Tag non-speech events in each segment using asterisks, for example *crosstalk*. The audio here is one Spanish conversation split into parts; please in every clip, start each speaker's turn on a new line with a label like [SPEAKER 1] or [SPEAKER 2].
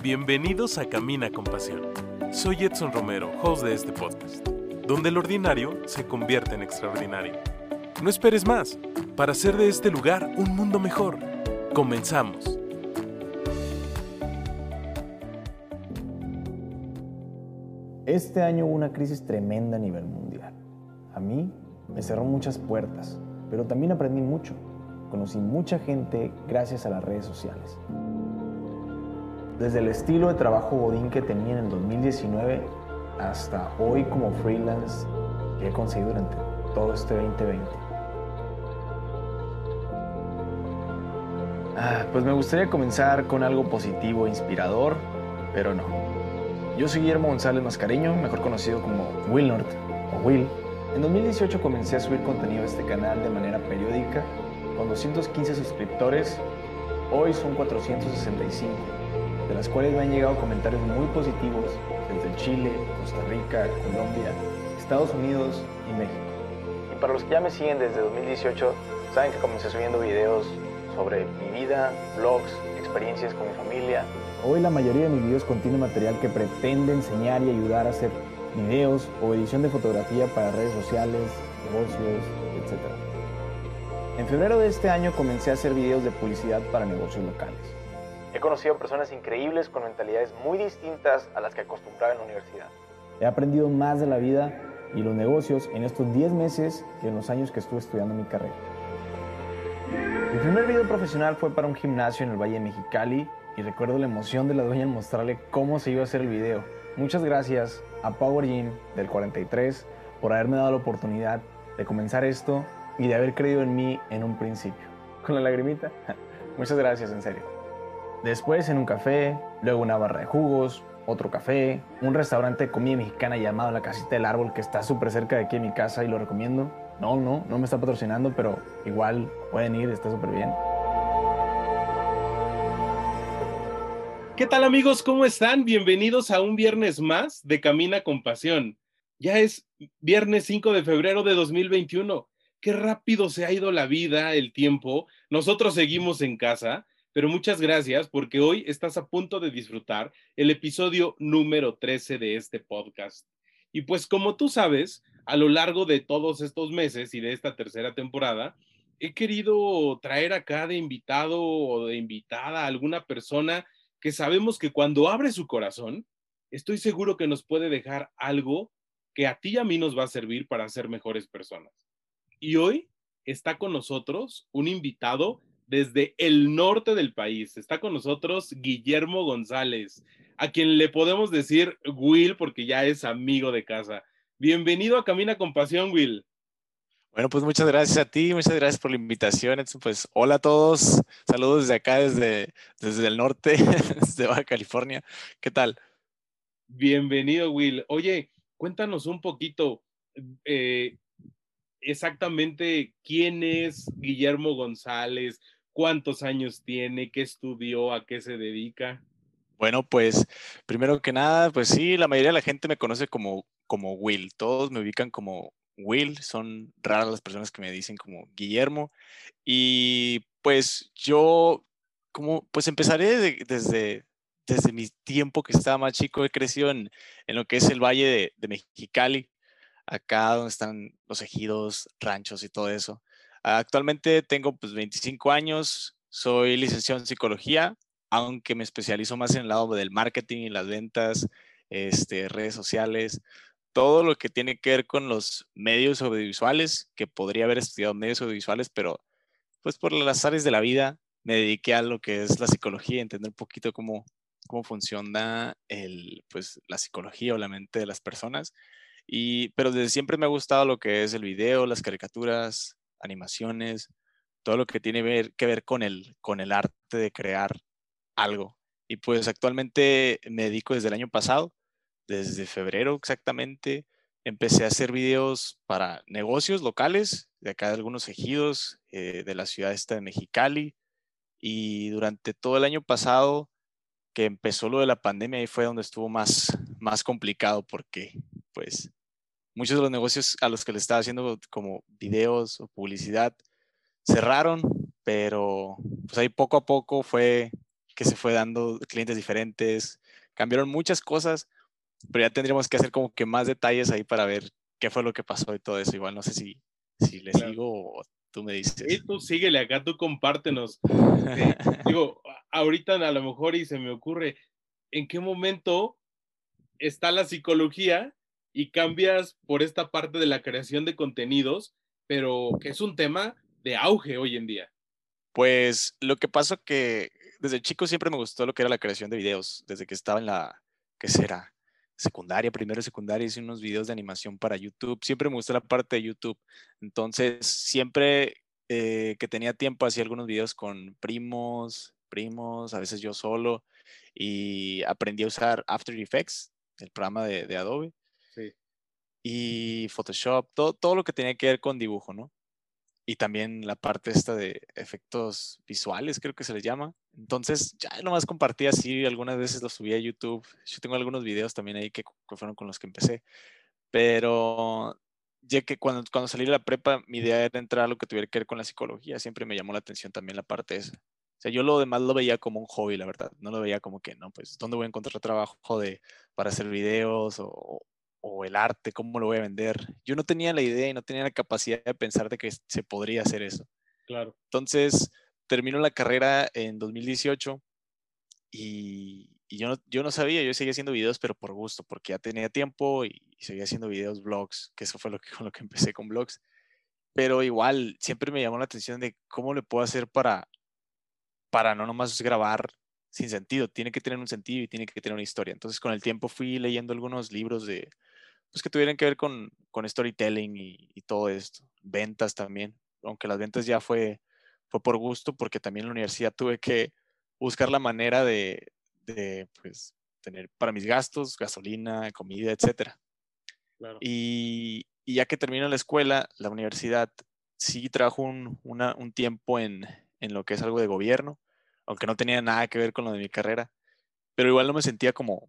[SPEAKER 1] Bienvenidos a Camina con Pasión. Soy Edson Romero, host de este podcast, donde el ordinario se convierte en extraordinario. No esperes más para hacer de este lugar un mundo mejor. Comenzamos.
[SPEAKER 2] Este año hubo una crisis tremenda a nivel mundial. A mí me cerró muchas puertas, pero también aprendí mucho. Conocí mucha gente gracias a las redes sociales. Desde el estilo de trabajo Godín que tenía en el 2019 hasta hoy como freelance que he conseguido durante todo este 2020. Ah, pues me gustaría comenzar con algo positivo e inspirador, pero no. Yo soy Guillermo González Mascareño, mejor conocido como Will North o Will. En 2018 comencé a subir contenido a este canal de manera periódica, con 215 suscriptores, hoy son 465 de las cuales me han llegado comentarios muy positivos desde Chile, Costa Rica, Colombia, Estados Unidos y México. Y para los que ya me siguen desde 2018, saben que comencé subiendo videos sobre mi vida, vlogs, experiencias con mi familia. Hoy la mayoría de mis videos contiene material que pretende enseñar y ayudar a hacer videos o edición de fotografía para redes sociales, negocios, etc. En febrero de este año comencé a hacer videos de publicidad para negocios locales. He conocido personas increíbles con mentalidades muy distintas a las que acostumbraba en la universidad. He aprendido más de la vida y los negocios en estos 10 meses que en los años que estuve estudiando mi carrera. Mi primer video profesional fue para un gimnasio en el Valle de Mexicali y recuerdo la emoción de la dueña en mostrarle cómo se iba a hacer el video. Muchas gracias a Power Gym del 43 por haberme dado la oportunidad de comenzar esto y de haber creído en mí en un principio. Con la lagrimita. *laughs* Muchas gracias, en serio. Después en un café, luego una barra de jugos, otro café, un restaurante de comida mexicana llamado La Casita del Árbol que está súper cerca de aquí en mi casa y lo recomiendo. No, no, no me está patrocinando, pero igual pueden ir, está súper bien.
[SPEAKER 1] ¿Qué tal amigos? ¿Cómo están? Bienvenidos a un viernes más de Camina con Pasión. Ya es viernes 5 de febrero de 2021. Qué rápido se ha ido la vida, el tiempo. Nosotros seguimos en casa, pero muchas gracias porque hoy estás a punto de disfrutar el episodio número 13 de este podcast. Y pues como tú sabes, a lo largo de todos estos meses y de esta tercera temporada, he querido traer acá de invitado o de invitada a alguna persona que sabemos que cuando abre su corazón, estoy seguro que nos puede dejar algo que a ti y a mí nos va a servir para ser mejores personas. Y hoy está con nosotros un invitado desde el norte del país. Está con nosotros Guillermo González, a quien le podemos decir Will porque ya es amigo de casa. Bienvenido a Camina con Pasión, Will.
[SPEAKER 3] Bueno, pues muchas gracias a ti, muchas gracias por la invitación. Pues hola a todos, saludos desde acá, desde, desde el norte, *laughs* desde Baja California. ¿Qué tal?
[SPEAKER 1] Bienvenido, Will. Oye, cuéntanos un poquito eh, exactamente quién es Guillermo González, cuántos años tiene, qué estudió, a qué se dedica.
[SPEAKER 3] Bueno, pues primero que nada, pues sí, la mayoría de la gente me conoce como, como Will. Todos me ubican como Will, son raras las personas que me dicen como Guillermo. Y pues yo, como, pues empezaré desde, desde mi tiempo que estaba más chico, he crecido en, en lo que es el Valle de, de, Mexicali, acá donde están los ejidos, ranchos y todo eso. Actualmente tengo pues 25 años, soy licenciado en psicología, aunque me especializo más en el lado del marketing y las ventas, este, redes sociales, todo lo que tiene que ver con los medios audiovisuales, que podría haber estudiado medios audiovisuales, pero pues por las áreas de la vida me dediqué a lo que es la psicología, entender un poquito cómo, cómo funciona el, pues, la psicología o la mente de las personas. Y, pero desde siempre me ha gustado lo que es el video, las caricaturas, animaciones, todo lo que tiene que ver con el, con el arte de crear algo. Y pues actualmente me dedico desde el año pasado desde febrero exactamente, empecé a hacer videos para negocios locales de acá de algunos ejidos eh, de la ciudad esta de Mexicali. Y durante todo el año pasado, que empezó lo de la pandemia, ahí fue donde estuvo más, más complicado porque pues muchos de los negocios a los que le estaba haciendo como videos o publicidad cerraron, pero pues ahí poco a poco fue que se fue dando clientes diferentes, cambiaron muchas cosas, pero ya tendríamos que hacer como que más detalles ahí para ver qué fue lo que pasó y todo eso. Igual no sé si, si le sigo o tú me dices.
[SPEAKER 1] Sí, tú síguele acá, tú compártenos. *laughs* digo, ahorita a lo mejor y se me ocurre, ¿en qué momento está la psicología y cambias por esta parte de la creación de contenidos, pero que es un tema de auge hoy en día?
[SPEAKER 3] Pues lo que pasa que desde chico siempre me gustó lo que era la creación de videos, desde que estaba en la, ¿qué será? Secundaria, primero secundaria, hice unos videos de animación para YouTube. Siempre me gustó la parte de YouTube. Entonces, siempre eh, que tenía tiempo hacía algunos videos con primos, primos, a veces yo solo, y aprendí a usar After Effects, el programa de, de Adobe. Y Photoshop, todo, todo lo que tenía que ver con dibujo, ¿no? y también la parte esta de efectos visuales, creo que se les llama. Entonces, ya nomás compartí así, algunas veces lo subí a YouTube. Yo tengo algunos videos también ahí que, fueron con los que empecé. Pero ya que cuando, cuando salí de la prepa, mi idea era entrar a lo que tuviera que ver con la psicología. Siempre me llamó la atención también la parte esa. O sea, yo lo demás lo veía como un hobby, la verdad. No lo veía como que, no, pues, ¿dónde voy a encontrar trabajo de, para hacer videos o, o el arte, cómo lo voy a vender. Yo no tenía la idea y no tenía la capacidad de pensar de que se podría hacer eso.
[SPEAKER 1] Claro.
[SPEAKER 3] Entonces, termino la carrera en 2018 y, yo, no, yo no sabía, yo seguía haciendo videos, pero por gusto, porque ya tenía tiempo y, seguía haciendo videos, blogs, que eso fue lo que, *laughs* con lo que empecé con blogs. Pero igual, siempre me llamó la atención de cómo le puedo hacer para, para no nomás grabar sin sentido, tiene que tener un sentido y tiene que tener una historia. Entonces, con el tiempo fui leyendo algunos libros de, pues que tuvieran que ver con, con storytelling y, todo esto, ventas también, aunque las ventas ya fue, fue por gusto, porque también en la universidad tuve que buscar la manera de, de pues, tener para mis gastos, gasolina, comida, etc. Y, y, ya que termino la escuela, la universidad, sí trajo un, una, un tiempo en, en lo que es algo de gobierno, aunque no tenía nada que ver con lo de mi carrera, pero igual no me sentía como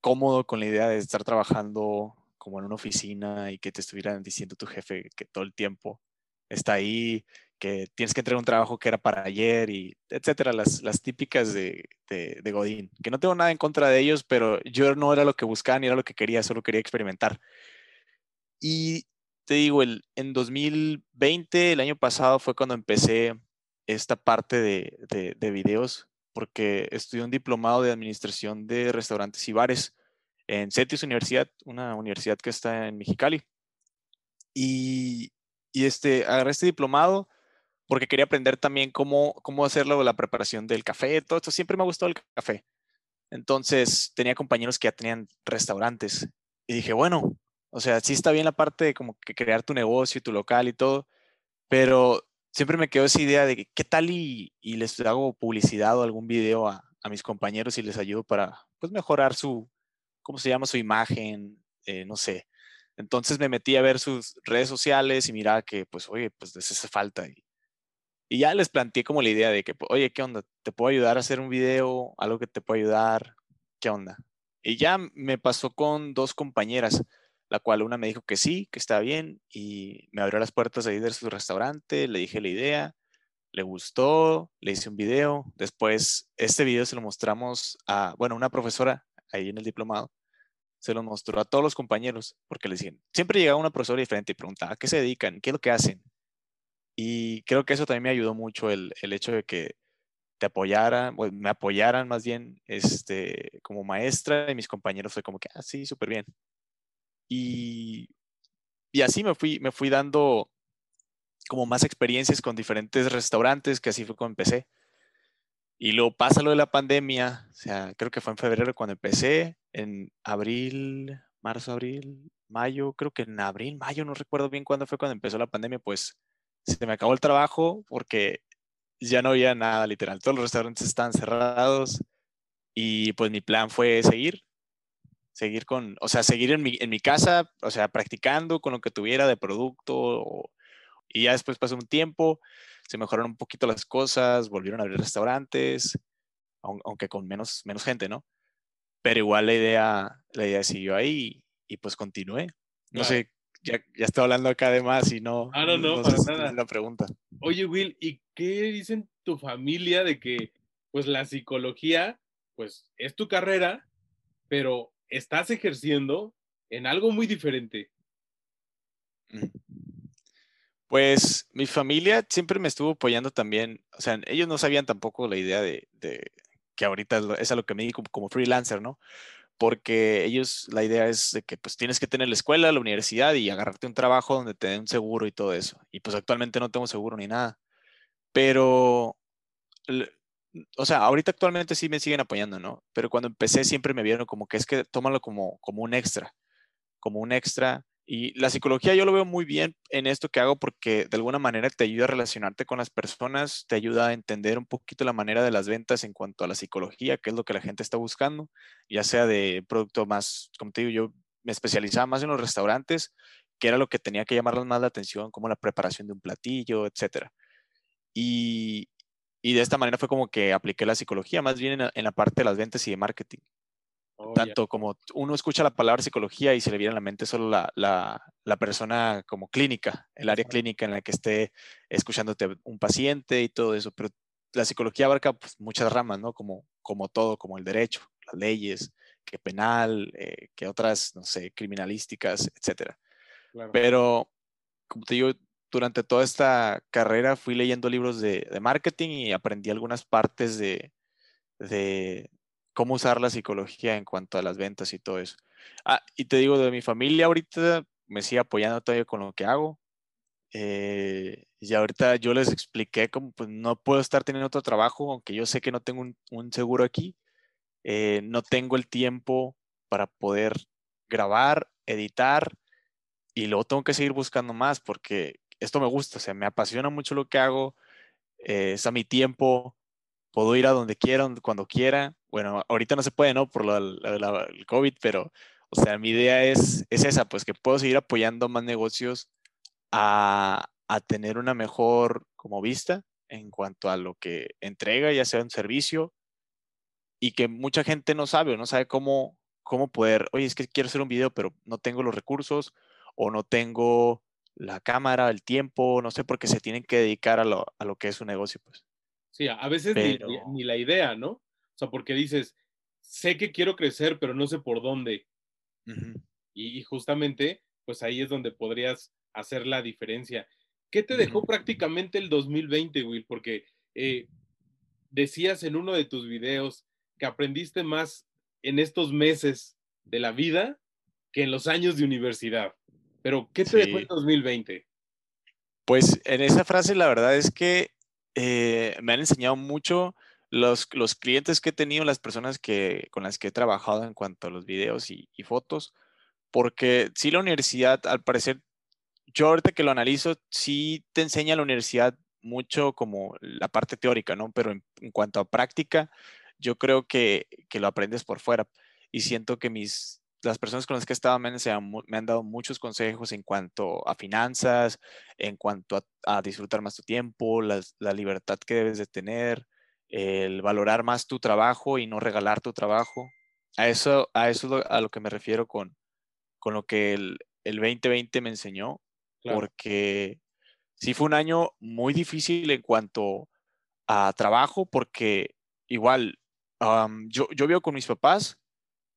[SPEAKER 3] cómodo con la idea de estar trabajando como en una oficina y que te estuvieran diciendo tu jefe que todo el tiempo está ahí, que tienes que entregar un trabajo que era para ayer y etcétera, las, las típicas de, de, Godín, que no tengo nada en contra de ellos, pero yo no era lo que buscaba ni era lo que quería, solo quería experimentar. Y te digo, el, en 2020, el año pasado, fue cuando empecé esta parte de, de, de videos, porque estudié un diplomado de administración de restaurantes y bares en CETIS Universidad, una universidad que está en Mexicali. Y, y este, agarré este diplomado porque quería aprender también cómo, cómo hacerlo, la preparación del café, todo esto. Siempre me ha gustado el café. Entonces tenía compañeros que ya tenían restaurantes y dije, bueno, o sea, sí está bien la parte de como que crear tu negocio y tu local y todo, pero siempre me quedó esa idea de qué tal y, y les hago publicidad o algún video a, a, mis compañeros y les ayudo para pues mejorar su, ¿cómo se llama? Su imagen, eh, no sé. Entonces me metí a ver sus redes sociales y miraba que, pues, oye, pues les hace falta. Y, y ya les planteé como la idea de que, oye, ¿qué onda? ¿Te puedo ayudar a hacer un video? ¿Algo que te pueda ayudar? ¿Qué onda? Y ya me pasó con dos compañeras, la cual una me dijo que sí, que está bien, y me abrió las puertas ahí de su restaurante, le dije la idea, le gustó, le hice un video. Después, este video se lo mostramos a, bueno, una profesora ahí en el diplomado, se lo mostró a todos los compañeros, porque les decían, siempre llegaba una profesora diferente y preguntaba, ¿a qué se dedican? ¿Qué es lo que hacen? Y creo que eso también me ayudó mucho el, el hecho de que te apoyaran, me apoyaran más bien este, como maestra y mis compañeros fue como que, ah, sí, súper bien. Y, y así me fui, me fui dando como más experiencias con diferentes restaurantes, que así fue como empecé. Y luego pasa lo de la pandemia, o sea, creo que fue en febrero cuando empecé, en abril, marzo, abril, mayo, creo que en abril, mayo, no recuerdo bien cuándo fue cuando empezó la pandemia, pues se me acabó el trabajo porque ya no había nada, literal. Todos los restaurantes estaban cerrados y pues mi plan fue seguir, seguir con, o sea, seguir en mi, en mi casa, o sea, practicando con lo que tuviera de producto. Y ya después pasó un tiempo se mejoraron un poquito las cosas, volvieron a abrir restaurantes, aunque con menos, menos gente, ¿no? Pero igual la idea, la idea siguió ahí y, pues continué. No sé, ya, ya estoy hablando acá de más y no.
[SPEAKER 1] Ah, no, no, para nada.
[SPEAKER 3] Una pregunta.
[SPEAKER 1] Oye, Will, ¿y qué dicen tu familia de que pues la psicología, pues es tu carrera, pero estás ejerciendo en algo muy diferente.
[SPEAKER 3] Pues mi familia siempre me estuvo apoyando también, o sea, ellos no sabían tampoco la idea de, que ahorita es a lo que me digo como freelancer, ¿no? Porque ellos, la idea es de que pues tienes que tener la escuela, la universidad y agarrarte un trabajo donde te den seguro y todo eso. Y pues actualmente no tengo seguro ni nada. Pero, o sea, ahorita actualmente sí me siguen apoyando, ¿no? Pero cuando empecé siempre me vieron como que es que tómalo como, como un extra, como un extra y la psicología yo lo veo muy bien en esto que hago porque de alguna manera te ayuda a relacionarte con las personas, te ayuda a entender un poquito la manera de las ventas en cuanto a la psicología, qué es lo que la gente está buscando, ya sea de producto más, como te digo, yo me especializaba más en los restaurantes, que era lo que tenía que llamarles más la atención, como la preparación de un platillo, etc. Y, de esta manera fue como que apliqué la psicología, más bien en la parte de las ventas y de marketing. Oh, Tanto como uno escucha la palabra psicología y se le viene a la mente solo la, la, persona como clínica, el área clínica en la que esté escuchándote un paciente y todo eso, pero la psicología abarca pues, muchas ramas, ¿no? Como, como todo, como el derecho, las leyes, que penal, eh, que otras, no sé, criminalísticas, etc. Pero, como te digo, durante toda esta carrera fui leyendo libros de, de marketing y aprendí algunas partes de, de, cómo usar la psicología en cuanto a las ventas y todo eso. Ah, y te digo, de mi familia ahorita me sigue apoyando todavía con lo que hago. Eh, y ahorita yo les expliqué cómo pues, no puedo estar teniendo otro trabajo, aunque yo sé que no tengo un, seguro aquí. Eh, no tengo el tiempo para poder grabar, editar y luego tengo que seguir buscando más porque esto me gusta, o sea, me apasiona mucho lo que hago, eh, es a mi tiempo, puedo ir a donde quiera, cuando quiera. Bueno, ahorita no se puede, ¿no? Por lo, el COVID, pero, o sea, mi idea es, es esa, pues que puedo seguir apoyando más negocios a, a tener una mejor como vista en cuanto a lo que entrega, ya sea un servicio, y que mucha gente no sabe o no sabe cómo, cómo poder, oye, es que quiero hacer un video, pero no tengo los recursos o no tengo la cámara, el tiempo, no sé, porque se tienen que dedicar a lo, a lo que es su negocio, pues.
[SPEAKER 1] Sí, a veces ni, la idea, ¿no? O sea, porque dices, sé que quiero crecer, pero no sé por dónde. y, justamente, pues ahí es donde podrías hacer la diferencia. ¿Qué te dejó prácticamente el 2020, Will? Porque eh, decías en uno de tus videos que aprendiste más en estos meses de la vida que en los años de universidad. Pero, ¿qué te dejó el 2020?
[SPEAKER 3] Pues en esa frase la verdad es que eh, me han enseñado mucho los, los, clientes que he tenido, las personas que, con las que he trabajado en cuanto a los videos y, fotos, porque sí la universidad, al parecer, yo ahorita que lo analizo, sí te enseña la universidad mucho como la parte teórica, ¿no? Pero en, en cuanto a práctica, yo creo que, que, lo aprendes por fuera. Y siento que mis, las personas con las que he estado me han, dado muchos consejos en cuanto a finanzas, en cuanto a, disfrutar más tu tiempo, la, libertad que debes de tener, el valorar más tu trabajo y no regalar tu trabajo. A eso, a eso es a lo que me refiero con, con lo que el, el 2020 me enseñó, porque sí fue un año muy difícil en cuanto a trabajo, porque igual yo, yo vivo con mis papás,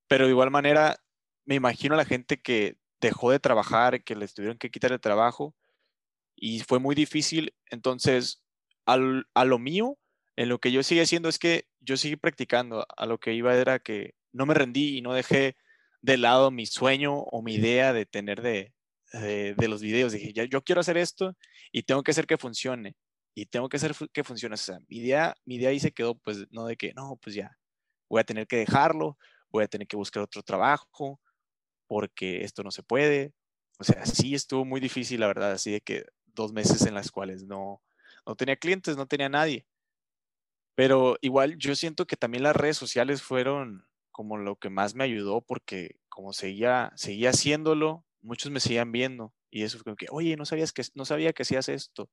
[SPEAKER 3] pero de igual manera me imagino a la gente que dejó de trabajar, que les tuvieron que quitar el trabajo y fue muy difícil. Entonces, a lo mío, en lo que yo sigue haciendo es que yo seguí practicando. A lo que iba era que no me rendí y no dejé de lado mi sueño o mi idea de tener de, de, los videos. Dije, yo quiero hacer esto y tengo que hacer que funcione. Y tengo que hacer que funcione. O sea, mi idea, mi idea ahí se quedó, pues, no de que, no, pues ya, voy a tener que dejarlo, voy a tener que buscar otro trabajo, porque esto no se puede. O sea, sí estuvo muy difícil, la verdad, así de que dos meses en las cuales no, no tenía clientes, no tenía nadie. Pero igual yo siento que también las redes sociales fueron como lo que más me ayudó porque como seguía, seguía haciéndolo, muchos me seguían viendo y eso fue como que, oye, no, sabías que, no sabía que hacías esto.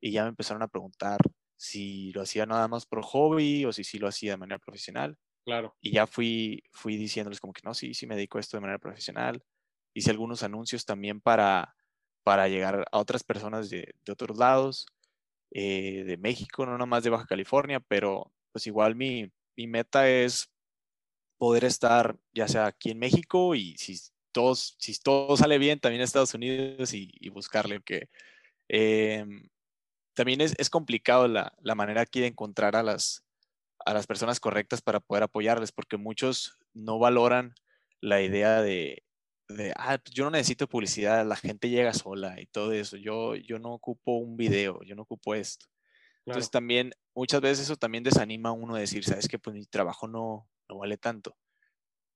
[SPEAKER 3] Y ya me empezaron a preguntar si lo hacía nada más por hobby o si sí lo hacía de manera profesional.
[SPEAKER 1] Claro.
[SPEAKER 3] Y ya fui, fui diciéndoles como que no, sí, sí me dedico a esto de manera profesional. Hice algunos anuncios también para, para llegar a otras personas de, de otros lados, eh, de México, no nomás de Baja California, pero pues igual mi, mi meta es poder estar ya sea aquí en México y si todo, si todo sale bien, también en Estados Unidos y, buscarle, que em, también es, es complicado la, la, manera aquí de encontrar a las, a las personas correctas para poder apoyarles, porque muchos no valoran la idea de, de ah, pues yo no necesito publicidad, la gente llega sola y todo eso, yo, yo no ocupo un video, yo no ocupo esto. Entonces también muchas veces eso también desanima a uno a decir, sabes que pues mi trabajo no, no vale tanto.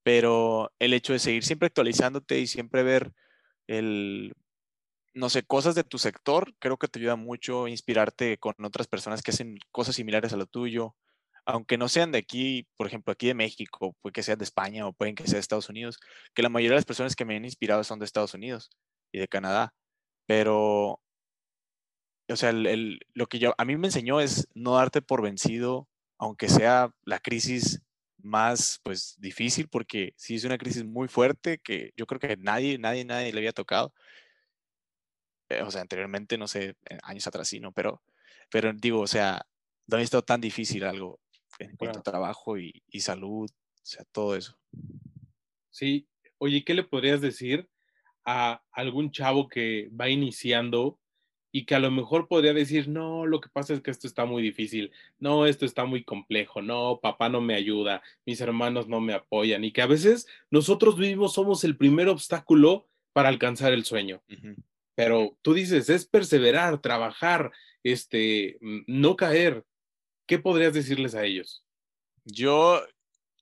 [SPEAKER 3] Pero el hecho de seguir siempre actualizándote y siempre ver el, no sé, cosas de tu sector, creo que te ayuda mucho a inspirarte con otras personas que hacen cosas similares a lo tuyo, aunque no sean de aquí, por ejemplo, aquí de México, puede que sean de España o pueden que sean de Estados Unidos, que la mayoría de las personas que me han inspirado son de Estados Unidos y de Canadá, pero, o sea, lo que yo, a mí me enseñó es no darte por vencido, aunque sea la crisis más, pues, difícil, porque sí es una crisis muy fuerte que yo creo que nadie, nadie, nadie le había tocado. Eh, o sea, anteriormente, no sé, años atrás sí, ¿no? Pero, pero digo, o sea, no había estado tan difícil algo en cuanto a trabajo y, y, salud, o sea, todo eso.
[SPEAKER 1] Sí, oye, ¿qué le podrías decir a algún chavo que va iniciando y que a lo mejor podría decir, no, lo que pasa es que esto está muy difícil, no, esto está muy complejo, no, papá no me ayuda, mis hermanos no me apoyan y que a veces nosotros mismos somos el primer obstáculo para alcanzar el sueño. Pero tú dices, es perseverar, trabajar, este, no caer. ¿Qué podrías decirles a ellos?
[SPEAKER 3] Yo,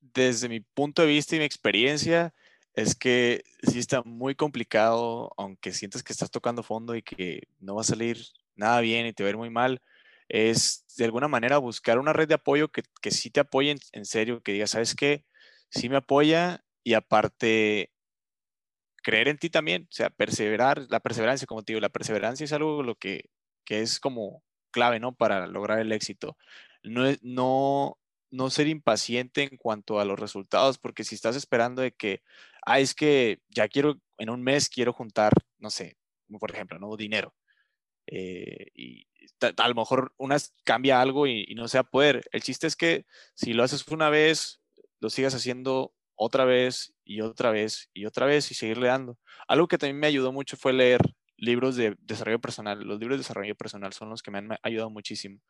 [SPEAKER 3] desde mi punto de vista y mi experiencia, es que sí está muy complicado, aunque sientes que estás tocando fondo y que no va a salir nada bien y te va a ir muy mal, es de alguna manera buscar una red de apoyo que, que sí te apoye en, serio, que diga, ¿sabes qué? Sí me apoya y aparte creer en ti también, o sea, perseverar, la perseverancia, como te digo, la perseverancia es algo lo que, que es como clave, ¿no? Para lograr el éxito. No, no, no ser impaciente en cuanto a los resultados, porque si estás esperando de que, ah, es que ya quiero, en un mes quiero juntar, no sé, por ejemplo, ¿no? Dinero. Eh, y a lo mejor una cambia algo y, no sea poder. El chiste es que si lo haces una vez, lo sigas haciendo otra vez y otra vez y otra vez y seguirle dando. Algo que también me ayudó mucho fue leer libros de desarrollo personal. Los libros de desarrollo personal son los que me han ayudado muchísimo.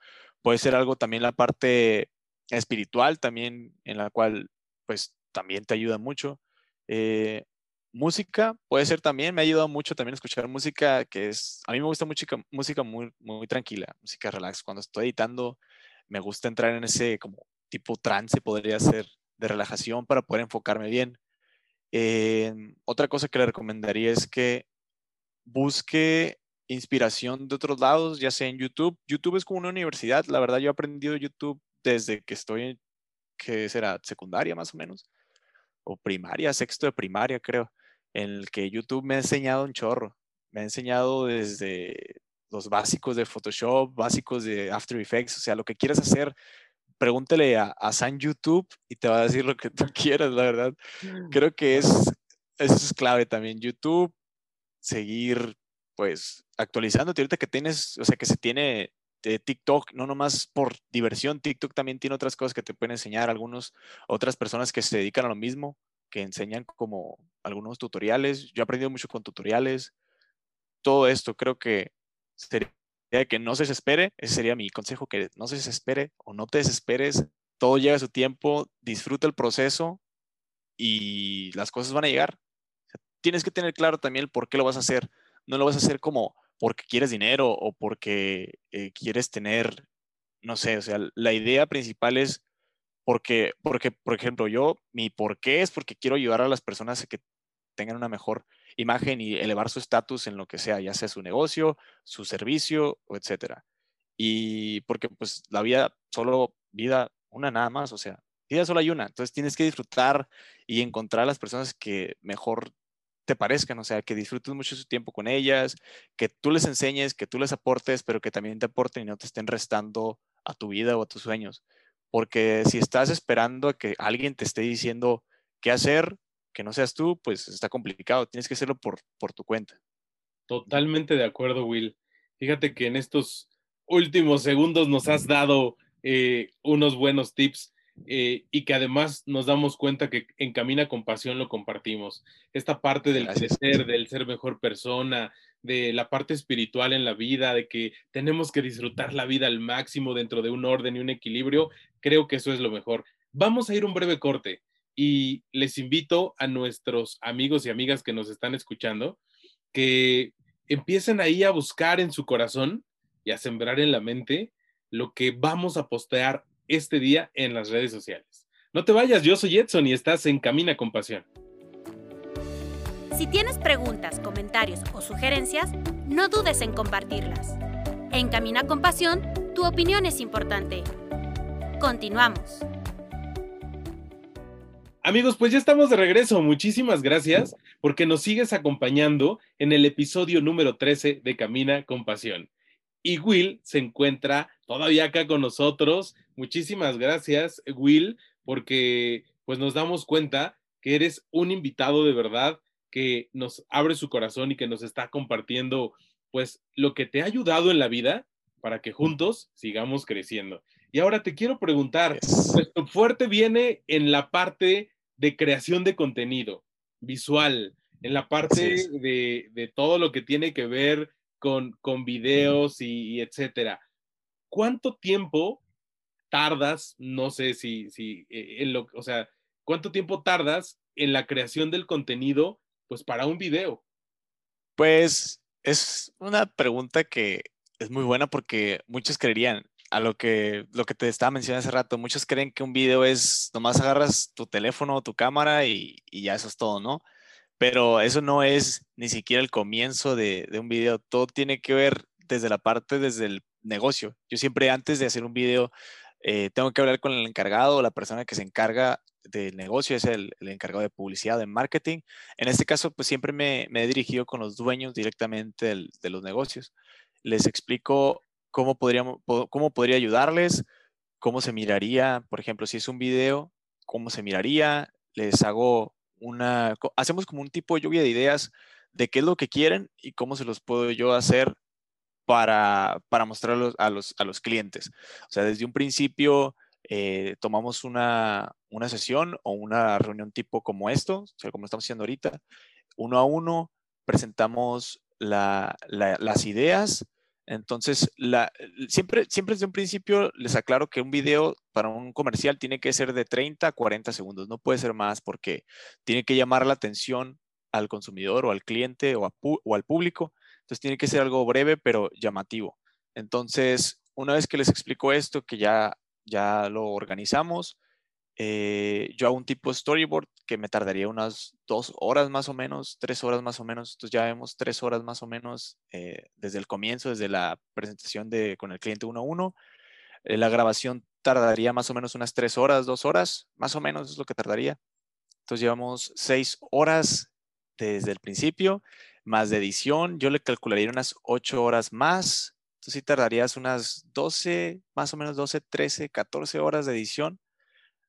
[SPEAKER 3] Puede ser algo también la parte espiritual también, en la cual pues también te ayuda mucho. Eh, música puede ser también, me ha ayudado mucho también escuchar música que es, a mí me gusta mucho música muy, muy tranquila, música relax. Cuando estoy editando, me gusta entrar en ese como tipo trance, podría ser de relajación para poder enfocarme bien. Eh, otra cosa que le recomendaría es que busque inspiración de otros lados, ya sea en YouTube. YouTube es como una universidad. La verdad, yo he aprendido YouTube desde que estoy, que será secundaria más o menos, o primaria, sexto de primaria creo, en el que YouTube me ha enseñado un chorro. Me ha enseñado desde los básicos de Photoshop, básicos de After Effects, o sea, lo que quieras hacer, pregúntele a, a San YouTube y te va a decir lo que tú *laughs* quieras, la verdad. Creo que es, eso es clave también. YouTube, seguir pues actualizándote ahorita que tienes, o sea, que se tiene de TikTok, no nomás por diversión, TikTok también tiene otras cosas que te pueden enseñar algunos, otras personas que se dedican a lo mismo, que enseñan como algunos tutoriales. Yo he aprendido mucho con tutoriales. Todo esto creo que sería que no se desespere, ese sería mi consejo, que no se desespere o no te desesperes, todo llega a su tiempo, disfruta el proceso y las cosas van a llegar. Tienes que tener claro también el por qué lo vas a hacer. No lo vas a hacer como porque quieres dinero o porque eh, quieres tener, no sé, o sea, la idea principal es porque, porque, por ejemplo, yo, mi por qué es porque quiero ayudar a las personas a que tengan una mejor imagen y elevar su estatus en lo que sea, ya sea su negocio, su servicio, etcétera. Y porque pues la vida, solo vida, una nada más, o sea, vida solo hay una, entonces tienes que disfrutar y encontrar a las personas que mejor te parezcan, o sea, que disfrutes mucho su tiempo con ellas, que tú les enseñes, que tú les aportes, pero que también te aporten y no te estén restando a tu vida o a tus sueños. Porque si estás esperando a que alguien te esté diciendo qué hacer, que no seas tú, pues está complicado. Tienes que hacerlo por, por tu cuenta.
[SPEAKER 1] Totalmente de acuerdo, Will. Fíjate que en estos últimos segundos nos has dado eh, unos buenos tips eh, y que además nos damos cuenta que en Camina con Pasión lo compartimos. Esta parte del crecer, del ser mejor persona, de la parte espiritual en la vida, de que tenemos que disfrutar la vida al máximo dentro de un orden y un equilibrio, creo que eso es lo mejor. Vamos a ir un breve corte y les invito a nuestros amigos y amigas que nos están escuchando que empiecen ahí a buscar en su corazón y a sembrar en la mente lo que vamos a postear este día en las redes sociales. No te vayas, yo soy Edson y estás en Camina con Pasión.
[SPEAKER 4] Si tienes preguntas, comentarios o sugerencias, no dudes en compartirlas. En Camina con Pasión, tu opinión es importante. Continuamos.
[SPEAKER 1] Amigos, pues ya estamos de regreso. Muchísimas gracias porque nos sigues acompañando en el episodio número 13 de Camina con Pasión. Y Will se encuentra todavía acá con nosotros. Muchísimas gracias, Will, porque pues nos damos cuenta que eres un invitado de verdad que nos abre su corazón y que nos está compartiendo pues lo que te ha ayudado en la vida para que juntos sigamos creciendo. Y ahora te quiero preguntar, pues, fuerte viene en la parte de creación de contenido visual, en la parte de, todo lo que tiene que ver con, con videos y, etcétera. ¿Cuánto tiempo tardas, no sé si, si eh, en lo, o sea, cuánto tiempo tardas en la creación del contenido pues para un video?
[SPEAKER 3] Pues es una pregunta que es muy buena porque muchos creerían, a lo que, lo que te estaba mencionando hace rato, muchos creen que un video es, nomás agarras tu teléfono o tu cámara y, ya eso es todo, ¿no? Pero eso no es ni siquiera el comienzo de, un video, todo tiene que ver desde la parte, desde el negocio. Yo siempre antes de hacer un video eh, tengo que hablar con el encargado o la persona que se encarga del negocio, es el, encargado de publicidad, de marketing. En este caso, pues siempre me, he dirigido con los dueños directamente de los negocios. Les explico cómo, podríamos, cómo podría ayudarles, cómo se miraría, por ejemplo, si es un video, cómo se miraría, les hago una, hacemos como un tipo de lluvia de ideas de qué es lo que quieren y cómo se los puedo yo hacer para, para mostrarlos a los, a los clientes. O sea, desde un principio eh, tomamos una, una, sesión o una reunión tipo como esto, o sea, como estamos haciendo ahorita, uno a uno, presentamos la, las ideas. Entonces, la, siempre, siempre desde un principio les aclaro que un video para un comercial tiene que ser de 30 a 40 segundos, no puede ser más porque tiene que llamar la atención al consumidor o al cliente o, o al público entonces tiene que ser algo breve pero llamativo. Entonces, una vez que les explico esto, que ya, ya lo organizamos, eh, yo hago un tipo storyboard que me tardaría unas dos horas más o menos, tres horas más o menos. Entonces ya vemos tres horas más o menos eh, desde el comienzo, desde la presentación de, con el cliente uno a uno. Eh, la grabación tardaría más o menos unas tres horas, dos horas, más o menos es lo que tardaría. Entonces llevamos seis horas desde el principio más de edición, yo le calcularía unas 8 horas más. Entonces sí tardarías unas 12, más o menos 12, 13, 14 horas de edición.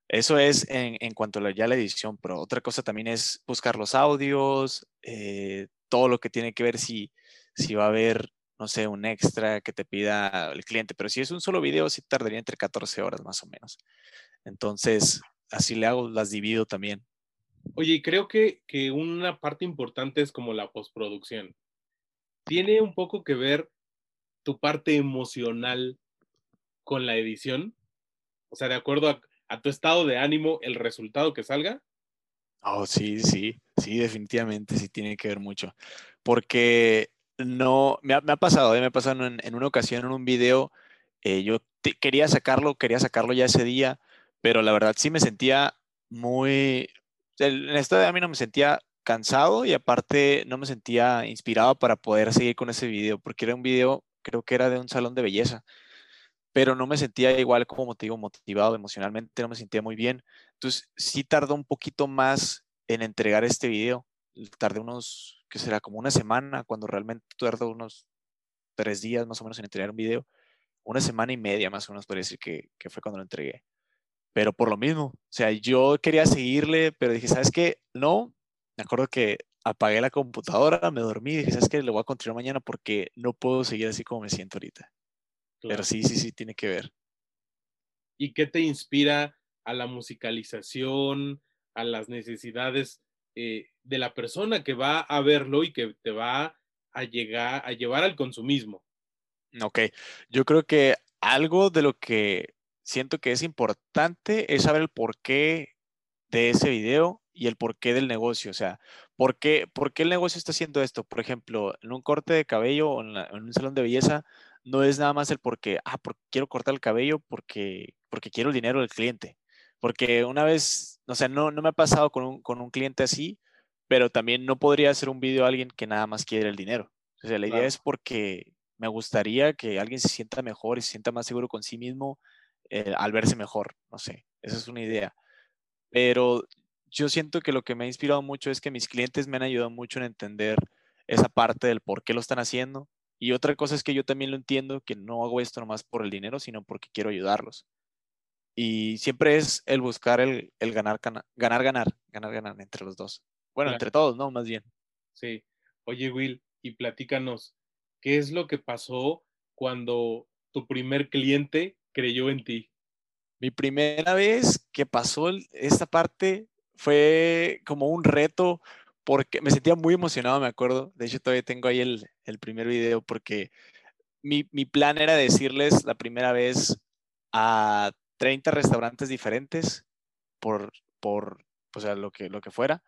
[SPEAKER 3] Eso es en, en cuanto a ya la edición, pero otra cosa también es buscar los audios, eh, todo lo que tiene que ver si, si va a haber, no sé, un extra que te pida el cliente. Pero si es un solo video, sí tardaría entre 14 horas más o menos. Entonces, así le hago, las divido también.
[SPEAKER 1] Oye, creo que, que una parte importante es como la postproducción. ¿Tiene un poco que ver tu parte emocional con la edición? O sea, de acuerdo a, a tu estado de ánimo, el resultado que salga.
[SPEAKER 3] Oh, sí, sí, sí, definitivamente sí tiene que ver mucho. Porque no, me ha, pasado, ¿eh? me ha pasado en, una ocasión en un video, eh, yo quería sacarlo, quería sacarlo ya ese día, pero la verdad sí me sentía muy, en esta de a mí no me sentía cansado y aparte no me sentía inspirado para poder seguir con ese video, porque era un video, creo que era de un salón de belleza, pero no me sentía igual como motivado emocionalmente, no me sentía muy bien. Entonces sí tardó un poquito más en entregar este video. Tardé unos, que será como una semana, cuando realmente tardó unos tres días más o menos en entregar un video. Una semana y media más o menos, podría decir que, que fue cuando lo entregué pero por lo mismo, o sea, yo quería seguirle, pero dije, ¿sabes qué? No, me acuerdo que apagué la computadora, me dormí dije, ¿sabes qué? Le voy a continuar mañana porque no puedo seguir así como me siento ahorita. Pero sí, sí, sí, tiene que ver.
[SPEAKER 1] y qué te inspira a la musicalización, a las necesidades eh, de la persona que va a verlo y que te va a llegar a llevar al consumismo.
[SPEAKER 3] Ok, yo creo que algo de lo que siento que es importante es saber el porqué de ese video y el porqué del negocio. O sea, ¿por qué, ¿por qué el negocio está haciendo esto? Por ejemplo, en un corte de cabello o en, un salón de belleza, no es nada más el porqué, ah, porque quiero cortar el cabello porque, porque quiero el dinero del cliente. Porque una vez, o sea, no, no me ha pasado con un, con un cliente así, pero también no podría hacer un video a alguien que nada más quiere el dinero. O sea, la idea es porque me gustaría que alguien se sienta mejor y se sienta más seguro con sí mismo eh, al verse mejor. No sé, esa es una idea. Pero yo siento que lo que me ha inspirado mucho es que mis clientes me han ayudado mucho en entender esa parte del por qué lo están haciendo. Y otra cosa es que yo también lo entiendo, que no hago esto nomás por el dinero, sino porque quiero ayudarlos. Y siempre es el buscar el, ganar, ganar, ganar, ganar, ganar entre los dos. Bueno, entre todos, ¿no? Más bien.
[SPEAKER 1] Sí. Oye, Will, y platícanos, ¿qué es lo que pasó cuando tu primer cliente creyó en ti?
[SPEAKER 3] Mi primera vez que pasó esta parte fue como un reto porque me sentía muy emocionado, me acuerdo. De hecho, todavía tengo ahí el, el primer video porque mi, mi, plan era decirles la primera vez a 30 restaurantes diferentes por, por o sea, lo que, lo que fuera.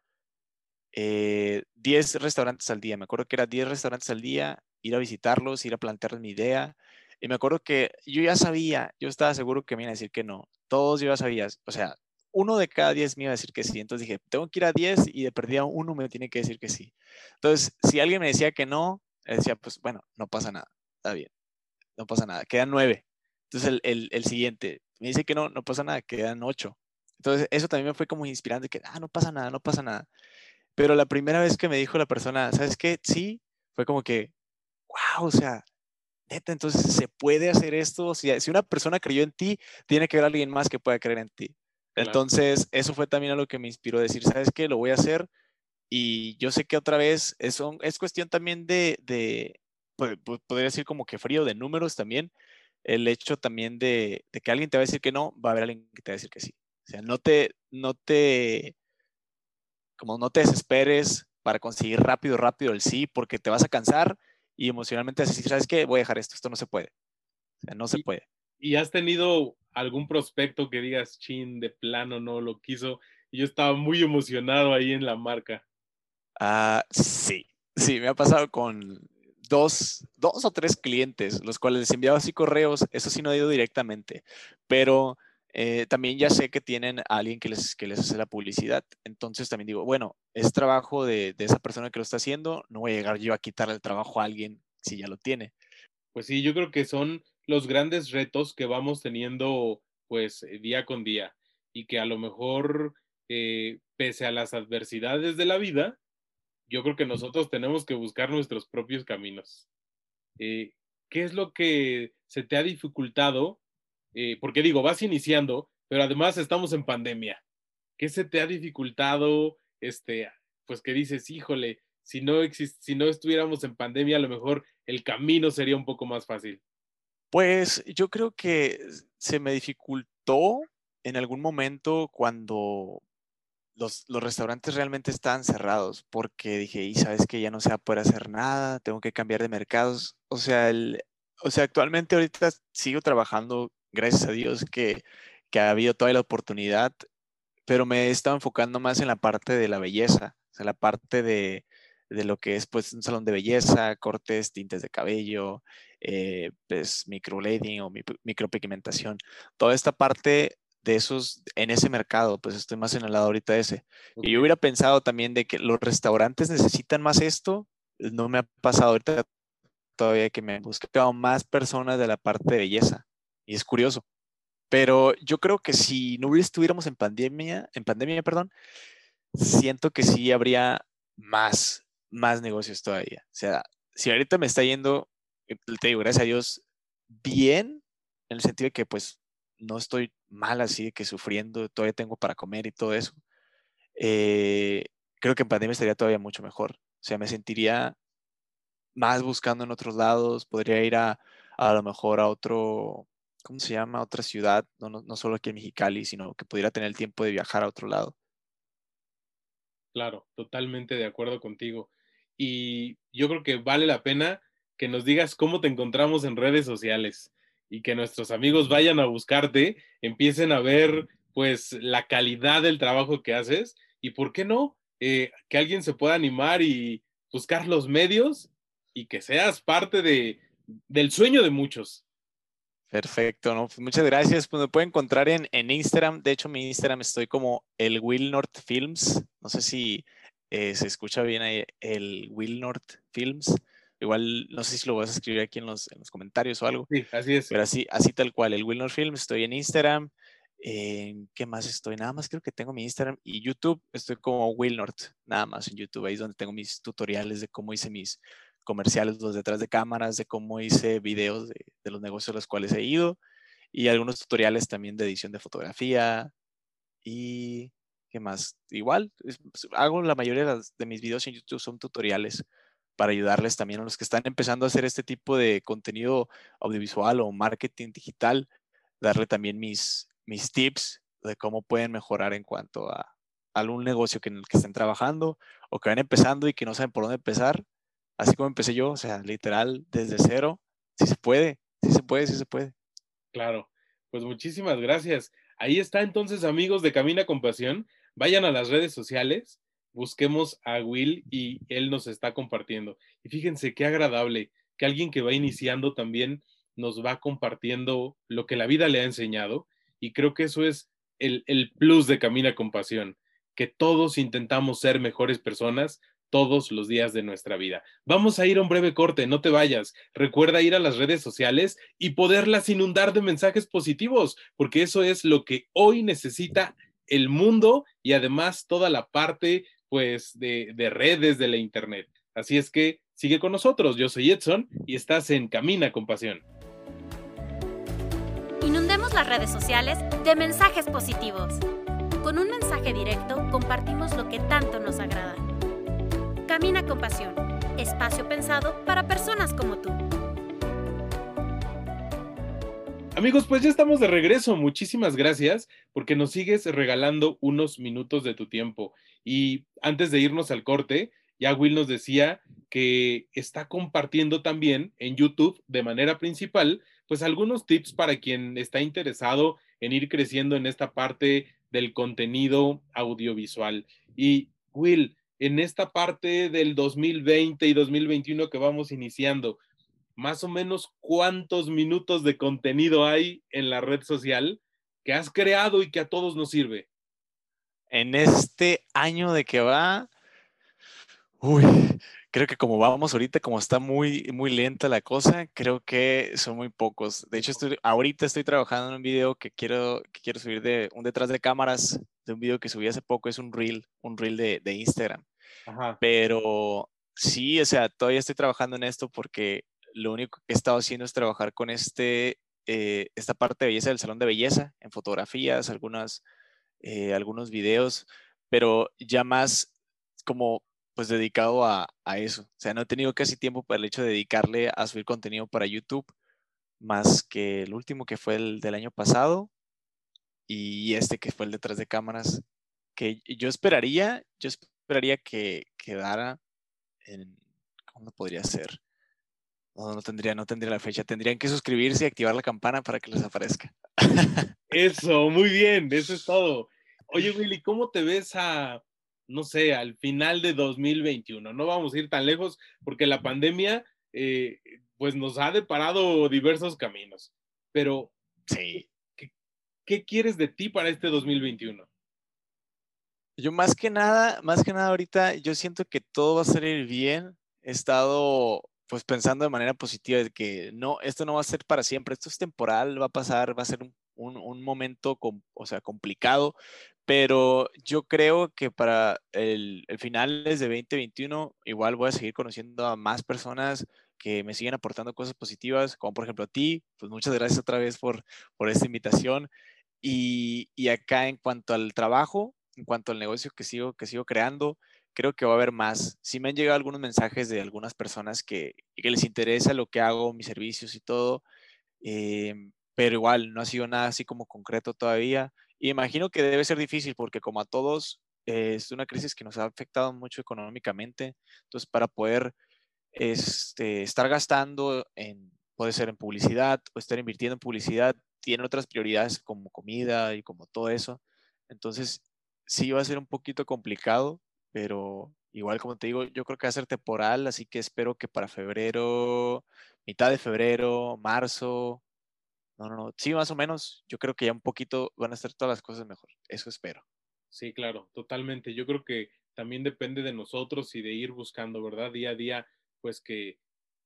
[SPEAKER 3] 10 eh, restaurantes al día. Me acuerdo que era 10 restaurantes al día, ir a visitarlos, ir a plantearles mi idea. Y me acuerdo que yo ya sabía, yo estaba seguro que me iban a decir que no. Todos yo ya sabía. O sea, uno de cada 10 me iba a decir que sí. Entonces dije, tengo que ir a 10 y de perdida uno me tiene que decir que sí. Entonces, si alguien me decía que no, decía, pues bueno, no pasa nada. Está bien. No pasa nada. Quedan 9. Entonces el, el, el siguiente me dice que no, no pasa nada. Quedan 8. Entonces, eso también me fue como inspirante, que, ah, no pasa nada, no pasa nada. Pero la primera vez que me dijo la persona, ¿sabes qué? Sí, fue como que, wow, o sea, neta, entonces se puede hacer esto. O sea, si una persona creyó en ti, tiene que haber alguien más que pueda creer en ti. Entonces, eso fue también a lo que me inspiró a decir, ¿sabes qué? Lo voy a hacer. Y yo sé que otra vez es, es cuestión también de, de podría decir como que frío de números también. El hecho también de, de, que alguien te va a decir que no, va a haber alguien que te va a decir que sí. O sea, no te, no te, como no te desesperes para conseguir rápido, rápido el sí, porque te vas a cansar y emocionalmente así, ¿sabes qué? Voy a dejar esto, esto no se puede. O sea, no se puede.
[SPEAKER 1] ¿Y has tenido algún prospecto que digas, chin, de plano no lo quiso? Y yo estaba muy emocionado ahí en la marca.
[SPEAKER 3] Ah, sí, sí, me ha pasado con dos, dos o tres clientes, los cuales les enviaba así correos, eso sí no ha ido directamente, pero eh, también ya sé que tienen a alguien que les, que les hace la publicidad. Entonces también digo, bueno, es trabajo de, de, esa persona que lo está haciendo. No voy a llegar yo a quitarle el trabajo a alguien si ya lo tiene.
[SPEAKER 1] Pues sí, yo creo que son los grandes retos que vamos teniendo pues eh, día con día y que a lo mejor eh, pese a las adversidades de la vida, yo creo que nosotros tenemos que buscar nuestros propios caminos. ¿Qué es lo que se te ha dificultado eh, porque digo, vas iniciando, pero además estamos en pandemia. ¿Qué se te ha dificultado? Este, pues que dices, híjole, si no, si no estuviéramos en pandemia, a lo mejor el camino sería un poco más fácil.
[SPEAKER 3] Pues yo creo que se me dificultó en algún momento cuando los, los, restaurantes realmente estaban cerrados, porque dije, y sabes que ya no se va a poder hacer nada, tengo que cambiar de mercados. O sea, el, o sea, actualmente ahorita sigo trabajando gracias a Dios que, ha habido toda la oportunidad, pero me he estado enfocando más en la parte de la belleza, en la parte de, lo que es pues un salón de belleza, cortes, tintes de cabello, eh, pues microblading o micropigmentación. Toda esta parte de esos en ese mercado, pues estoy más en el lado ahorita de ese. Y yo hubiera pensado también de que los restaurantes necesitan más esto. No me ha pasado ahorita todavía que me han buscado más personas de la parte de belleza. Y es curioso. Pero yo creo que si no estuviéramos en pandemia, en pandemia, perdón, siento que sí habría más, más negocios todavía. O sea, si ahorita me está yendo, eh, te digo, gracias a Dios, bien, en el sentido de que pues no estoy mal así, que sufriendo, todavía tengo para comer y todo eso. Eh, creo que en pandemia estaría todavía mucho mejor. O sea, me sentiría más buscando en otros lados, podría ir a, a lo mejor a otro, ¿cómo se llama? Otra ciudad, no, no, no solo aquí en Mexicali, sino que pudiera tener el tiempo de viajar a otro lado.
[SPEAKER 1] Claro, totalmente de acuerdo contigo. Y yo creo que vale la pena que nos digas cómo te encontramos en redes sociales y que nuestros amigos vayan a buscarte, empiecen a ver pues la calidad del trabajo que haces y por qué no, eh, que alguien se pueda animar y buscar los medios y que seas parte de, del sueño de muchos.
[SPEAKER 3] Perfecto, ¿no? Pues muchas gracias. Pues me pueden encontrar en, en, Instagram. De hecho, mi Instagram estoy como el Will North Films. No sé si eh, se escucha bien ahí el Will North Films. Igual, no sé si lo vas a escribir aquí en los, en los comentarios o algo.
[SPEAKER 1] Sí, así es.
[SPEAKER 3] Pero así, así tal cual, el Will North Films. Estoy en Instagram. ¿En qué más estoy? Nada más creo que tengo mi Instagram y YouTube. Estoy como Will North, nada más en YouTube. Ahí es donde tengo mis tutoriales de cómo hice mis comerciales, los detrás de cámaras, de cómo hice videos de, de los negocios a los cuales he ido y algunos tutoriales también de edición de fotografía y qué más. Igual, hago la mayoría de, las, de mis videos en YouTube son tutoriales para ayudarles también a los que están empezando a hacer este tipo de contenido audiovisual o marketing digital, darle también mis, mis tips de cómo pueden mejorar en cuanto a algún negocio que en el que estén trabajando o que van empezando y que no saben por dónde empezar así como empecé yo, o sea, literal, desde cero, sí se puede, sí se puede, sí se puede.
[SPEAKER 1] Claro, pues muchísimas gracias. Ahí está entonces, amigos de Camina con Pasión, vayan a las redes sociales, busquemos a Will y él nos está compartiendo. Y fíjense qué agradable que alguien que va iniciando también nos va compartiendo lo que la vida le ha enseñado. Y creo que eso es el, el plus de Camina con Pasión, que todos intentamos ser mejores personas, todos los días de nuestra vida. Vamos a ir a un breve corte, no te vayas. Recuerda ir a las redes sociales y poderlas inundar de mensajes positivos, porque eso es lo que hoy necesita el mundo y además toda la parte pues de, de redes de la internet. Así es que sigue con nosotros. Yo soy Edson y estás en Camina con Pasión.
[SPEAKER 4] Inundemos las redes sociales de mensajes positivos. Con un mensaje directo compartimos lo que tanto nos agrada. Camina con pasión. Espacio pensado para personas como tú.
[SPEAKER 1] Amigos, pues ya estamos de regreso. Muchísimas gracias porque nos sigues regalando unos minutos de tu tiempo. Y antes de irnos al corte, ya Will nos decía que está compartiendo también en YouTube de manera principal, pues algunos tips para quien está interesado en ir creciendo en esta parte del contenido audiovisual. Y Will, en esta parte del 2020 y 2021 que vamos iniciando, más o menos cuántos minutos de contenido hay en la red social que has creado y que a todos nos sirve.
[SPEAKER 3] En este año de que va, uy, creo que como vamos ahorita, como está muy, muy lenta la cosa, creo que son muy pocos. De hecho, estoy, ahorita estoy trabajando en un video que quiero, que quiero subir de un detrás de cámaras de un video que subí hace poco, es un reel, un reel de, de Instagram. Ajá. Pero sí, o sea, todavía estoy trabajando en esto porque lo único que he estado haciendo es trabajar con este, eh, esta parte de belleza del salón de belleza, en fotografías, algunas, eh, algunos videos, pero ya más como pues dedicado a, a, eso. O sea, no he tenido casi tiempo para el hecho de dedicarle a subir contenido para YouTube, más que el último que fue el del año pasado y este que fue el detrás de cámaras, que yo esperaría, yo esperaría que quedara en, ¿cómo podría ser? No, no tendría, no tendría la fecha. Tendrían que suscribirse y activar la campana para que les aparezca.
[SPEAKER 1] Eso, muy bien, eso es todo. Oye, *laughs* Willy, ¿cómo te ves a, no sé, al final de 2021? No vamos a ir tan lejos porque la pandemia, eh, pues nos ha deparado diversos caminos. Pero,
[SPEAKER 3] sí.
[SPEAKER 1] ¿qué, ¿qué quieres de ti para este 2021?
[SPEAKER 3] Yo más que nada, más que nada ahorita, yo siento que todo va a salir bien. He estado pues pensando de manera positiva de que no, esto no va a ser para siempre, esto es temporal, va a pasar, va a ser un, un, un momento, com, o sea, complicado, pero yo creo que para el, el finales de 2021 igual voy a seguir conociendo a más personas que me siguen aportando cosas positivas, como por ejemplo a ti, pues muchas gracias otra vez por, por esta invitación. Y, y acá en cuanto al trabajo, en cuanto al negocio que sigo, que sigo creando, creo que va a haber más. Sí me han llegado algunos mensajes de algunas personas que, que les interesa lo que hago, mis servicios y todo, eh, pero igual no ha sido nada así como concreto todavía. Y imagino que debe ser difícil porque como a todos eh, es una crisis que nos ha afectado mucho económicamente. Entonces, para poder este, estar gastando en, puede ser en publicidad o estar invirtiendo en publicidad, tiene otras prioridades como comida y como todo eso. Entonces, sí va a ser un poquito complicado, pero igual como te digo, yo creo que va a ser temporal, así que espero que para febrero, mitad de febrero, marzo, no, no, no, sí, más o menos, yo creo que ya un poquito van a estar todas las cosas mejor, eso espero.
[SPEAKER 1] Sí, claro, totalmente. Yo creo que también depende de nosotros y de ir buscando, ¿verdad? Día a día, pues que,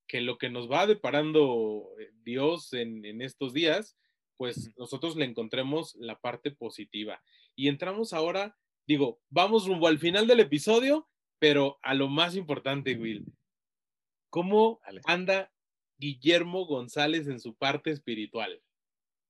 [SPEAKER 1] que lo que nos va deparando eh, Dios en, en estos días, pues nosotros le encontremos la parte positiva. Y entramos ahora, digo, vamos rumbo al final del episodio, pero a lo más importante, Will. ¿Cómo anda Guillermo González en su parte espiritual?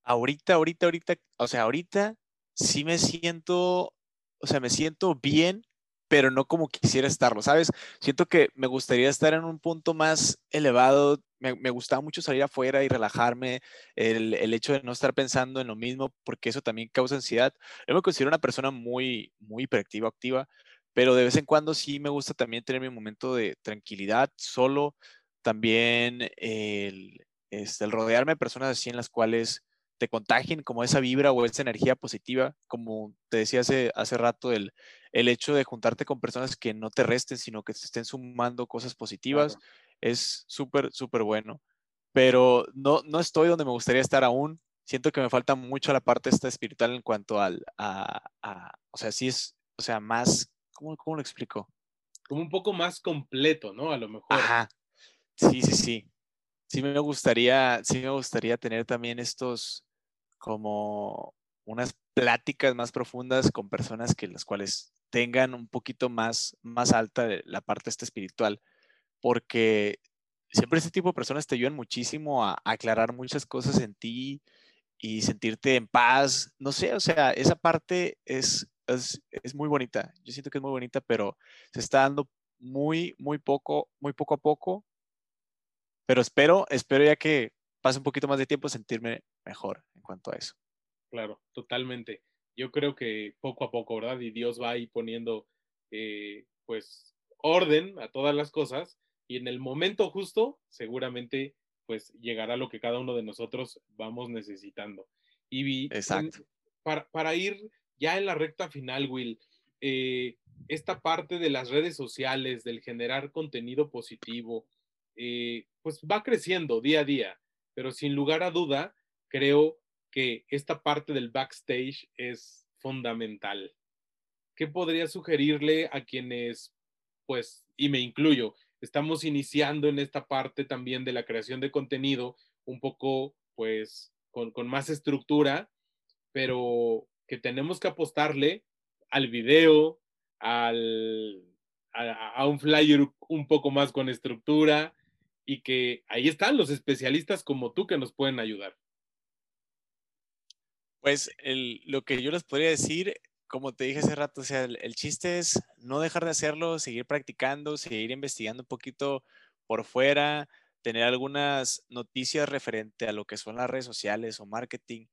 [SPEAKER 3] Ahorita, ahorita, ahorita, o sea, ahorita sí me siento, o sea, me siento bien, pero no como quisiera estarlo, ¿sabes? Siento que me gustaría estar en un punto más elevado. Me, me gustaba mucho salir afuera y relajarme, el, el, hecho de no estar pensando en lo mismo, porque eso también causa ansiedad. Yo me considero una persona muy, muy hiperactiva, activa, pero de vez en cuando sí me gusta también tener mi momento de tranquilidad, solo, también el, este, el rodearme de personas así en las cuales te contagien como esa vibra o esa energía positiva, como te decía hace, hace rato, el, el hecho de juntarte con personas que no te resten, sino que te estén sumando cosas positivas, es súper, súper bueno. Pero no, no estoy donde me gustaría estar aún. Siento que me falta mucho la parte esta espiritual en cuanto al, a, a o sea, sí es, o sea, más, ¿cómo, ¿cómo lo explico?
[SPEAKER 1] Como un poco más completo, ¿no? A lo mejor.
[SPEAKER 3] Ajá. Sí, sí, sí. Sí me gustaría, sí me gustaría tener también estos, como unas pláticas más profundas con personas que las cuales tengan un poquito más, más alta la parte esta espiritual, porque siempre este tipo de personas te ayudan muchísimo a, aclarar muchas cosas en ti y sentirte en paz, no sé, o sea, esa parte es, es, es muy bonita, yo siento que es muy bonita, pero se está dando muy, muy poco, muy poco a poco, pero espero, espero ya que pase un poquito más de tiempo sentirme mejor en cuanto a eso.
[SPEAKER 1] Claro, totalmente. Yo creo que poco a poco, ¿verdad? Y Dios va ahí poniendo, eh, pues, orden a todas las cosas y en el momento justo, seguramente, pues, llegará lo que cada uno de nosotros vamos necesitando. Y
[SPEAKER 3] Exacto.
[SPEAKER 1] para, para, ir ya en la recta final, Will, eh, esta parte de las redes sociales, del generar contenido positivo, eh, pues va creciendo día a día pero sin lugar a duda, creo que esta parte del backstage es fundamental. ¿Qué podría sugerirle a quienes, pues, y me incluyo, estamos iniciando en esta parte también de la creación de contenido, un poco, pues, con, más estructura, pero que tenemos que apostarle al video, al, a, a, un flyer un poco más con estructura, y que ahí están los especialistas como tú que nos pueden ayudar.
[SPEAKER 3] Pues el, lo que yo les podría decir, como te dije hace rato, sea, el, el, chiste es no dejar de hacerlo, seguir practicando, seguir investigando un poquito por fuera, tener algunas noticias referente a lo que son las redes sociales o marketing.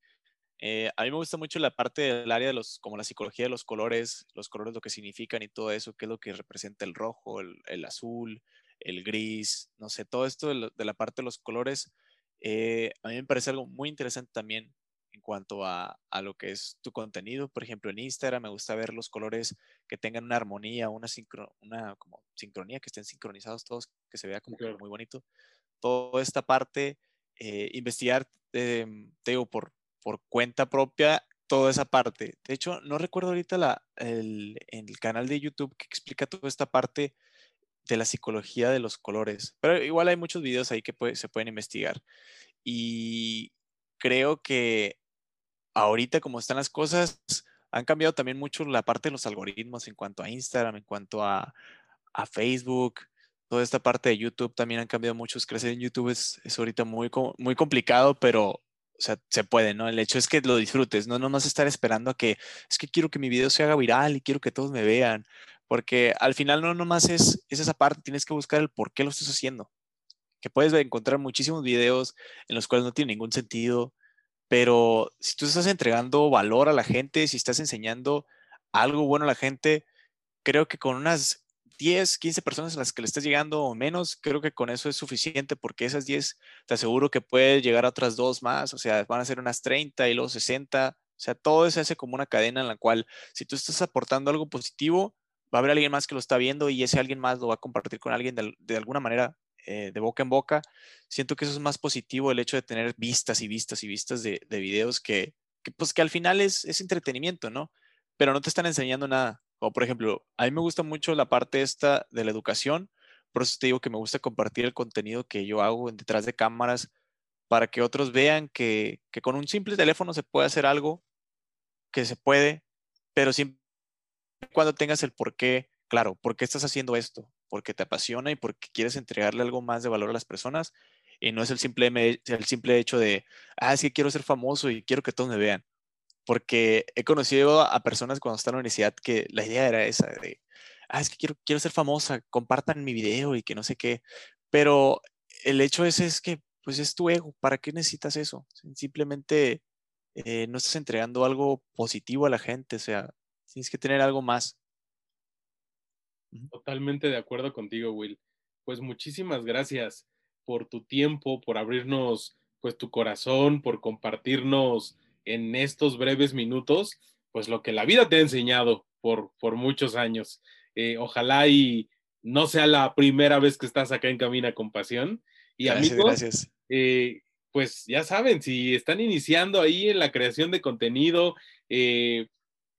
[SPEAKER 3] Eh, a mí me gusta mucho la parte del área de los, como la psicología de los colores, los colores, lo que significan y todo eso, qué es lo que representa el rojo, el, azul, el gris, no sé, todo esto de la parte de los colores, eh, a mí me parece algo muy interesante también en cuanto a, a, lo que es tu contenido. Por ejemplo, en Instagram me gusta ver los colores que tengan una armonía, una, sincro, una como sincronía, que estén sincronizados todos, que se vea como claro. muy bonito. Toda esta parte, eh, investigar, eh, te digo, por, por cuenta propia, toda esa parte. De hecho, no recuerdo ahorita la, el, el canal de YouTube que explica toda esta parte de la psicología de los colores. Pero igual hay muchos videos ahí que puede, se pueden investigar. Y creo que ahorita como están las cosas, han cambiado también mucho la parte de los algoritmos en cuanto a Instagram, en cuanto a, Facebook, toda esta parte de YouTube también han cambiado mucho. Crecer en YouTube es, es ahorita muy, muy complicado, pero o sea, se puede, ¿no? El hecho es que lo disfrutes, no nomás estar esperando a que es que quiero que mi video se haga viral y quiero que todos me vean porque al final no nomás es, es esa parte, tienes que buscar el por qué lo estás haciendo. Que puedes encontrar muchísimos videos en los cuales no tiene ningún sentido, pero si tú estás entregando valor a la gente, si estás enseñando algo bueno a la gente, creo que con unas 10, 15 personas a las que le estés llegando o menos, creo que con eso es suficiente porque esas 10 te aseguro que puede llegar a otras dos más, o sea, van a ser unas 30 y luego 60, o sea, todo se hace como una cadena en la cual si tú estás aportando algo positivo, va a haber alguien más que lo está viendo y ese alguien más lo va a compartir con alguien de, alguna manera eh, de boca en boca. Siento que eso es más positivo el hecho de tener vistas y vistas y vistas de, de videos que, que, pues que al final es, es entretenimiento, ¿no? Pero no te están enseñando nada. Como por ejemplo, a mí me gusta mucho la parte esta de la educación, por eso te digo que me gusta compartir el contenido que yo hago detrás de cámaras para que otros vean que, que con un simple teléfono se puede hacer algo, que se puede, pero siempre cuando tengas el por qué, claro, por qué estás haciendo esto, porque te apasiona y porque quieres entregarle algo más de valor a las personas y no es el simple, el simple hecho de, ah, es que quiero ser famoso y quiero que todos me vean. Porque he conocido a personas cuando están en la universidad que la idea era esa, de, ah, es que quiero, quiero ser famosa, compartan mi video y que no sé qué. Pero el hecho es, es que, pues es tu ego, ¿para qué necesitas eso? Simplemente eh, no estás entregando algo positivo a la gente, o sea, Tienes que tener algo más.
[SPEAKER 1] Totalmente de acuerdo contigo, Will. Pues muchísimas gracias por tu tiempo, por abrirnos pues tu corazón, por compartirnos en estos breves minutos, pues lo que la vida te ha enseñado por, por muchos años. Eh, ojalá y no sea la primera vez que estás acá en Camina con Pasión. Y amigos, gracias. Eh, pues ya saben, si están iniciando ahí en la creación de contenido, eh,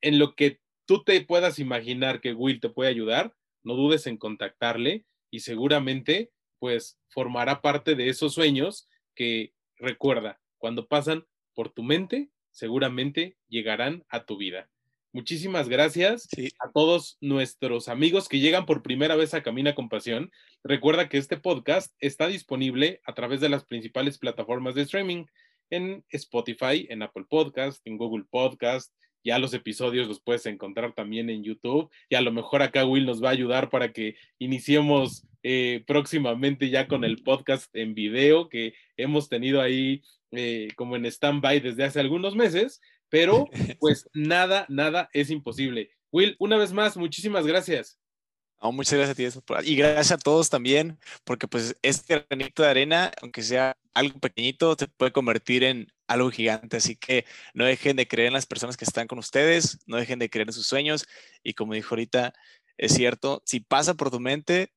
[SPEAKER 1] en lo que tú te puedas imaginar que Will te puede ayudar, no dudes en contactarle y seguramente pues formará parte de esos sueños que recuerda, cuando pasan por tu mente, seguramente llegarán a tu vida. Muchísimas gracias a todos nuestros amigos que llegan por primera vez a Camina con Pasión. Recuerda que este podcast está disponible a través de las principales plataformas de streaming en Spotify, en Apple Podcast, en Google Podcast, ya los episodios los puedes encontrar también en YouTube y a lo mejor acá Will nos va a ayudar para que iniciemos eh, próximamente ya con el podcast en video que hemos tenido ahí eh, como en stand-by desde hace algunos meses, pero *laughs* pues nada, nada es imposible. Will, una vez más, muchísimas gracias
[SPEAKER 3] muchas gracias a ti y gracias a todos también, porque pues este granito de arena, aunque sea algo pequeñito, se puede convertir en algo gigante. Así que no dejen de creer en las personas que están con ustedes, no dejen de creer en sus sueños y como dijo ahorita, es cierto, si pasa por tu mente,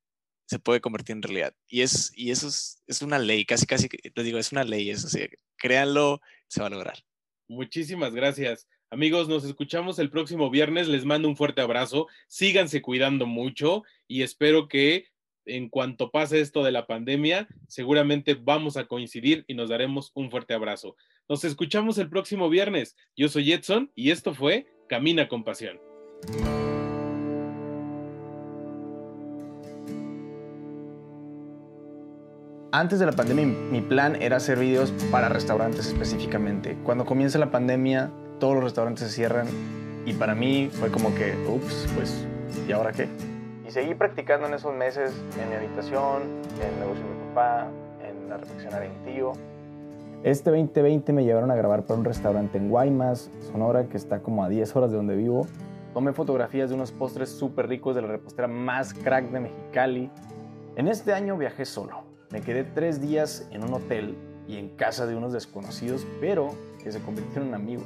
[SPEAKER 3] se puede convertir en realidad. Y, es, y eso es, es una ley, casi, casi, les digo, es una ley, eso, así, créanlo, se va a lograr.
[SPEAKER 1] Muchísimas gracias. Amigos, nos escuchamos el próximo viernes. Les mando un fuerte abrazo. Síganse cuidando mucho y espero que en cuanto pase esto de la pandemia, seguramente vamos a coincidir y nos daremos un fuerte abrazo. Nos escuchamos el próximo viernes. Yo soy Edson y esto fue Camina con Pasión.
[SPEAKER 2] Antes de la pandemia mi plan era hacer videos para restaurantes específicamente. Cuando comienza la pandemia todos los restaurantes se cierran y para mí fue como que, ups, pues, ¿y ahora qué? Y seguí practicando en esos meses en mi habitación, en el negocio de mi papá, en la reflexionaria de mi tío. Este 2020 me llevaron a grabar para un restaurante en Guaymas, Sonora, que está como a 10 horas de donde vivo. Tomé fotografías de unos postres súper ricos de la repostera más crack de Mexicali. En este año viajé solo. Me quedé tres días en un hotel y en casa de unos desconocidos, pero que se convirtieron en amigos.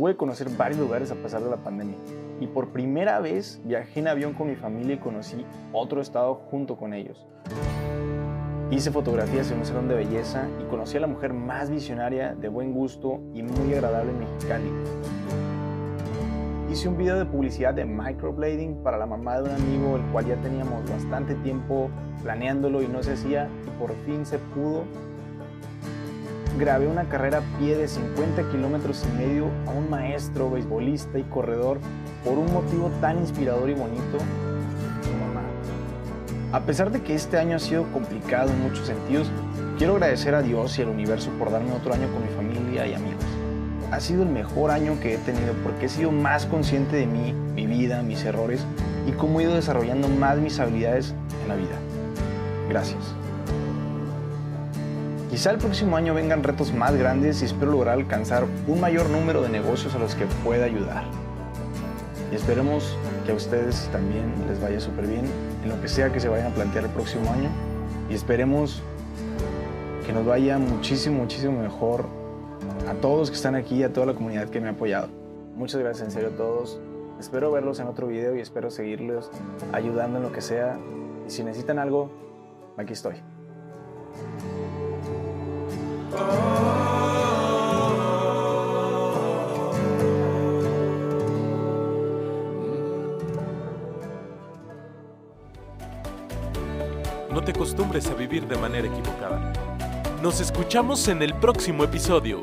[SPEAKER 2] Pude conocer varios lugares a pesar de la pandemia y por primera vez viajé en avión con mi familia y conocí otro estado junto con ellos. Hice fotografías en un salón de belleza y conocí a la mujer más visionaria, de buen gusto y muy agradable en Mexicali. Hice un video de publicidad de microblading para la mamá de un amigo, el cual ya teníamos bastante tiempo planeándolo y no se hacía y por fin se pudo grabé una carrera a pie de 50 kilómetros y medio a un maestro, beisbolista y corredor por un motivo tan inspirador y bonito, su mamá. A pesar de que este año ha sido complicado en muchos sentidos, quiero agradecer a Dios y al universo por darme otro año con mi familia y amigos. Ha sido el mejor año que he tenido porque he sido más consciente de mí, mi vida, mis errores y cómo he ido desarrollando más mis habilidades en la vida. Gracias.
[SPEAKER 3] Quizá el próximo año vengan retos más grandes y espero lograr alcanzar un mayor número de negocios a los que pueda ayudar. Y esperemos que a ustedes también les vaya súper bien en lo que sea que se vayan a plantear el próximo año. Y esperemos que nos vaya muchísimo, muchísimo mejor a todos que están aquí, a toda la comunidad que me ha apoyado. Muchas gracias en serio a todos. Espero verlos en otro video y espero seguirlos ayudando en lo que sea. Y si necesitan algo, aquí estoy.
[SPEAKER 1] No te acostumbres a vivir de manera equivocada. Nos escuchamos en el próximo episodio.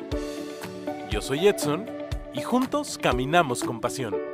[SPEAKER 1] Yo soy Edson y juntos caminamos con pasión.